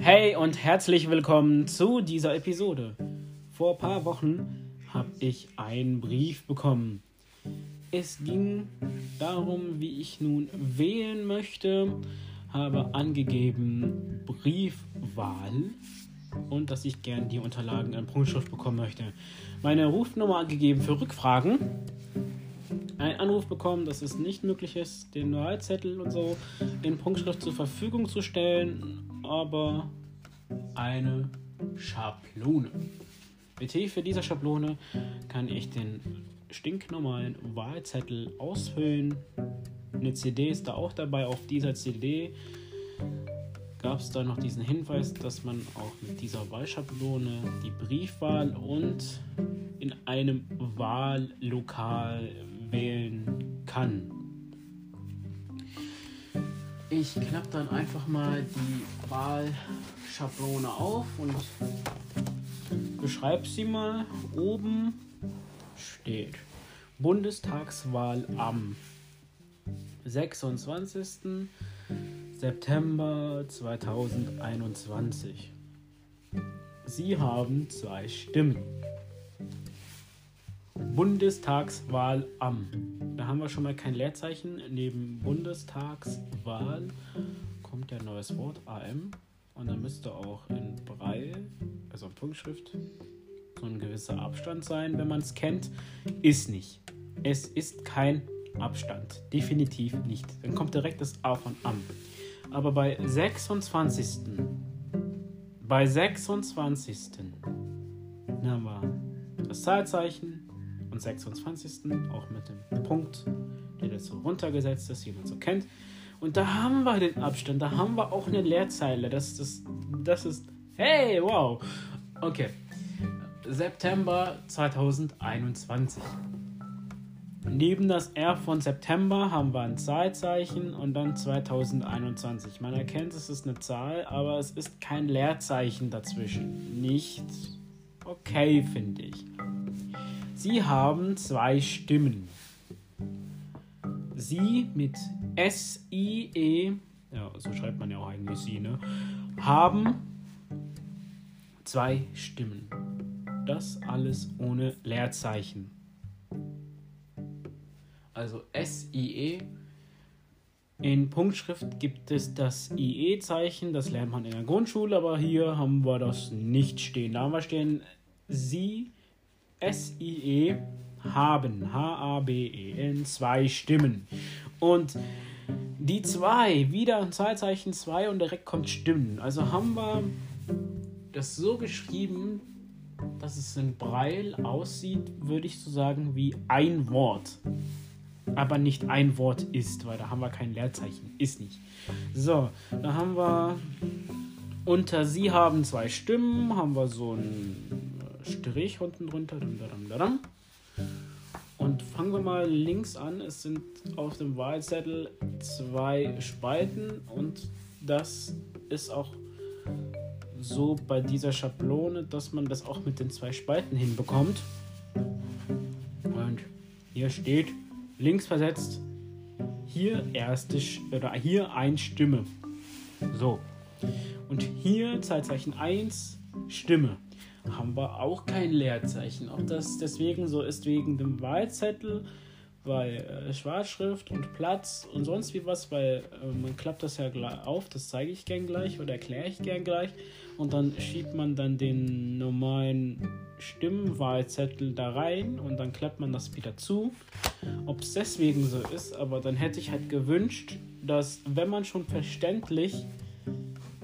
Hey und herzlich willkommen zu dieser Episode. Vor ein paar Wochen habe ich einen Brief bekommen. Es ging darum, wie ich nun wählen möchte, habe angegeben Briefwahl und dass ich gern die Unterlagen in Punktschrift bekommen möchte. Meine Rufnummer angegeben für Rückfragen. Ein Anruf bekommen, dass es nicht möglich ist, den Wahlzettel und so in Punktschrift zur Verfügung zu stellen, aber eine Schablone. Mit Hilfe dieser Schablone kann ich den stinknormalen Wahlzettel ausfüllen. Eine CD ist da auch dabei. Auf dieser CD gab es da noch diesen Hinweis, dass man auch mit dieser Wahlschablone die Briefwahl und in einem Wahllokal wählen kann. Ich klappe dann einfach mal die Wahlschablone auf und beschreibe sie mal. Oben steht Bundestagswahl am 26. September 2021. Sie haben zwei Stimmen. Bundestagswahl am. Da haben wir schon mal kein Leerzeichen. Neben Bundestagswahl kommt ja ein neues Wort, AM. Und dann müsste auch in Braille, also in Punktschrift, so ein gewisser Abstand sein, wenn man es kennt. Ist nicht. Es ist kein Abstand. Definitiv nicht. Dann kommt direkt das A von am. Aber bei 26. Bei 26. haben wir das Zahlzeichen und 26. auch mit dem Punkt, der so runtergesetzt ist, wie man so kennt. Und da haben wir den Abstand, da haben wir auch eine Leerzeile. Das, das, das ist. Hey, wow! Okay. September 2021. Neben das R von September haben wir ein Zahlzeichen und dann 2021. Man erkennt, es ist eine Zahl, aber es ist kein Leerzeichen dazwischen. Nicht okay, finde ich. Sie haben zwei Stimmen. Sie mit S-I-E, ja, so schreibt man ja auch eigentlich sie, ne? Haben zwei Stimmen. Das alles ohne Leerzeichen. Also S-I-E. In Punktschrift gibt es das IE-Zeichen, das lernt man in der Grundschule, aber hier haben wir das nicht stehen. Da haben wir stehen Sie, S-I-E, haben, H-A-B-E-N, zwei Stimmen. Und die zwei, wieder ein Zahlzeichen 2 und direkt kommt Stimmen. Also haben wir das so geschrieben, dass es in Braille aussieht, würde ich so sagen, wie ein Wort. Aber nicht ein Wort ist, weil da haben wir kein Leerzeichen. Ist nicht. So, da haben wir unter sie haben zwei Stimmen, haben wir so einen Strich unten drunter. Und fangen wir mal links an. Es sind auf dem Wahlzettel zwei Spalten und das ist auch so bei dieser Schablone, dass man das auch mit den zwei Spalten hinbekommt. Und hier steht links versetzt hier erste oder hier ein Stimme. So. Und hier Zeitzeichen 1 Stimme. Haben wir auch kein Leerzeichen. Ob das deswegen so ist wegen dem Wahlzettel, weil äh, Schwarzschrift und Platz und sonst wie was, weil äh, man klappt das ja auf, das zeige ich gern gleich oder erkläre ich gern gleich. Und dann schiebt man dann den normalen Stimmwahlzettel da rein und dann klappt man das wieder zu. Ob es deswegen so ist, aber dann hätte ich halt gewünscht, dass wenn man schon verständlich,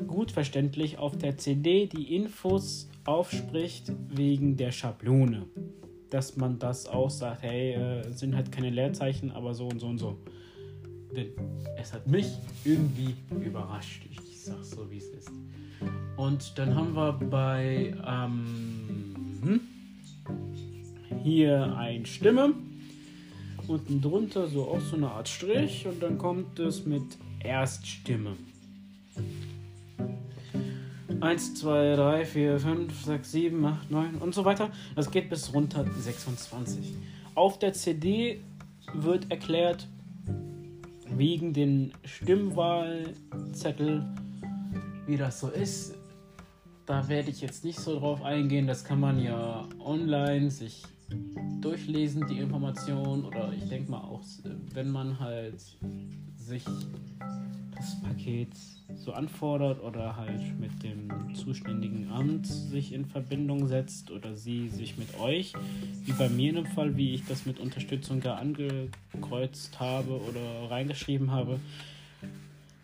gut verständlich auf der CD die Infos aufspricht wegen der Schablone, dass man das auch sagt, hey, äh, sind halt keine Leerzeichen, aber so und so und so. Denn es hat mich irgendwie überrascht. Ich sag's so, wie es ist. Und dann haben wir bei ähm, hier ein Stimme. Unten drunter so auch so eine Art Strich und dann kommt es mit Erststimme. 1, 2, 3, 4, 5, 6, 7, 8, 9 und so weiter. Das geht bis runter 26. Auf der CD wird erklärt, wegen den Stimmwahlzettel, wie das so ist. Da werde ich jetzt nicht so drauf eingehen. Das kann man ja online sich durchlesen, die Information. Oder ich denke mal auch, wenn man halt sich das Paket so anfordert oder halt mit dem zuständigen Amt sich in Verbindung setzt oder sie sich mit euch, wie bei mir in dem Fall, wie ich das mit Unterstützung gar angekreuzt habe oder reingeschrieben habe,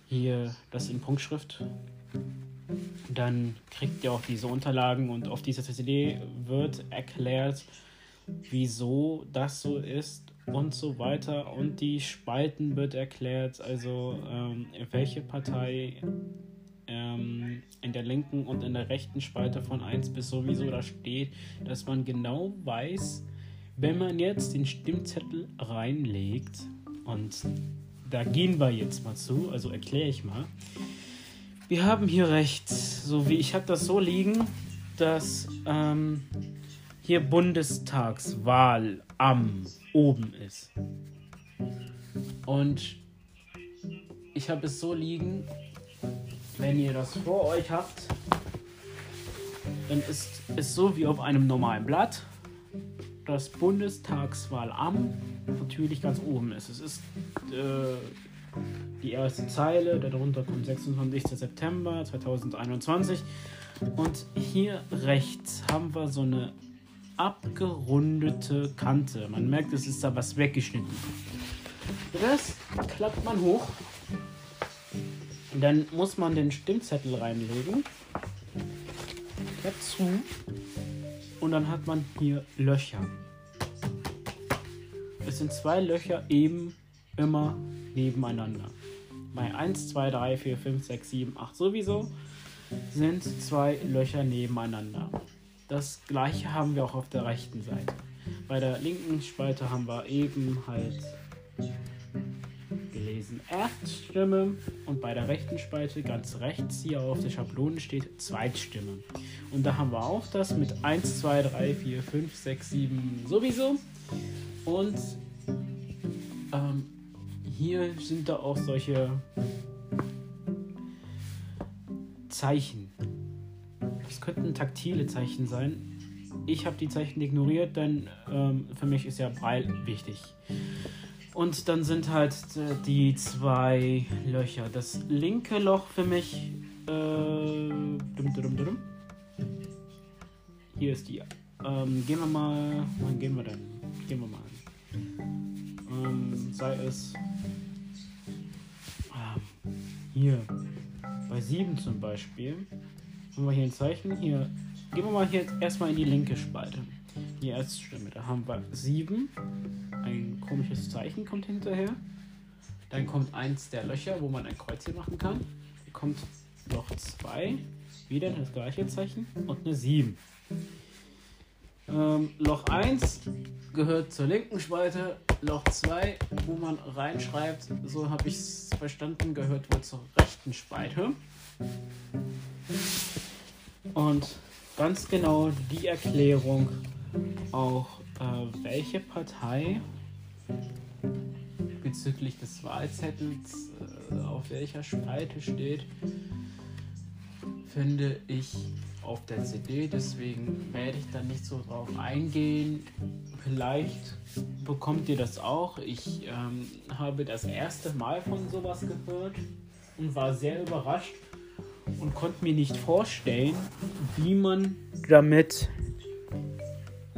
hier das in Punktschrift, dann kriegt ihr auch diese Unterlagen und auf dieser CD wird erklärt, wieso das so ist und so weiter. Und die Spalten wird erklärt, also ähm, welche Partei ähm, in der linken und in der rechten Spalte von 1 bis sowieso da steht, dass man genau weiß, wenn man jetzt den Stimmzettel reinlegt und da gehen wir jetzt mal zu, also erkläre ich mal. Wir haben hier rechts, so wie ich habe das so liegen, dass ähm, hier Bundestagswahl am oben ist. Und ich habe es so liegen, wenn ihr das vor euch habt, dann ist es so wie auf einem normalen Blatt. Das Bundestagswahl am natürlich ganz oben ist. Es ist äh, die erste Zeile, darunter kommt 26. September 2021. Und hier rechts haben wir so eine abgerundete Kante. Man merkt, es ist da was weggeschnitten. Das klappt man hoch. Dann muss man den Stimmzettel reinlegen. Dazu. Und dann hat man hier Löcher. Es sind zwei Löcher eben immer nebeneinander. Bei 1, 2, 3, 4, 5, 6, 7, 8 sowieso sind zwei Löcher nebeneinander. Das gleiche haben wir auch auf der rechten Seite. Bei der linken Spalte haben wir eben halt gelesen Erststimme und bei der rechten Spalte ganz rechts hier auf der Schablone steht Zweitstimme. Und da haben wir auch das mit 1, 2, 3, 4, 5, 6, 7 sowieso. Und ähm, hier sind da auch solche Zeichen das könnten taktile Zeichen sein. Ich habe die Zeichen ignoriert, denn ähm, für mich ist ja Braille wichtig. Und dann sind halt äh, die zwei Löcher. Das linke Loch für mich. Äh, dum, dum, dum, Hier ist die. Ähm, gehen wir mal. Wann gehen wir denn? Gehen wir mal. Ähm, sei es. Ähm, hier. Bei 7 zum Beispiel haben wir hier ein Zeichen. Hier gehen wir mal hier erstmal in die linke Spalte. Die erste Stimme. Da haben wir 7. Ein komisches Zeichen kommt hinterher. Dann kommt eins der Löcher, wo man ein Kreuz hier machen kann. Hier kommt Loch 2. Wieder das gleiche Zeichen. Und eine 7. Ähm, Loch 1 gehört zur linken Spalte. Loch 2, wo man reinschreibt, so habe ich es verstanden, gehört wohl zur rechten Spalte. Und ganz genau die Erklärung auch, äh, welche Partei bezüglich des Wahlzettels äh, auf welcher Spalte steht, finde ich auf der CD. Deswegen werde ich da nicht so drauf eingehen. Vielleicht bekommt ihr das auch. Ich ähm, habe das erste Mal von sowas gehört und war sehr überrascht und konnte mir nicht vorstellen, wie man damit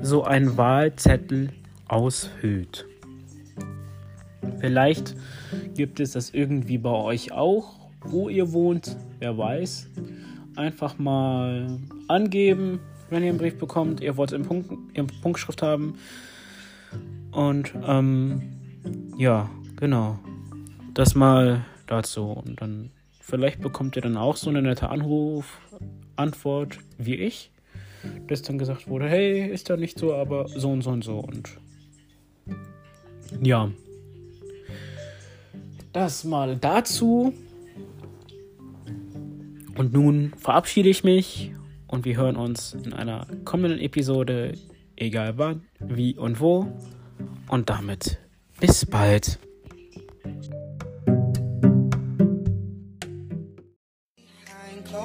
so einen Wahlzettel aushöhlt. Vielleicht gibt es das irgendwie bei euch auch, wo ihr wohnt, wer weiß. Einfach mal angeben, wenn ihr einen Brief bekommt, ihr wollt in, Punkt, in Punktschrift haben. Und ähm, ja, genau. Das mal dazu. Und dann Vielleicht bekommt ihr dann auch so eine nette Anruf-Antwort wie ich, dass dann gesagt wurde, hey, ist da nicht so, aber so und so und so und ja. Das mal dazu. Und nun verabschiede ich mich und wir hören uns in einer kommenden Episode, egal wann, wie und wo. Und damit bis bald.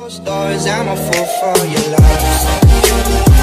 Closed doors, I'm a fool for your love.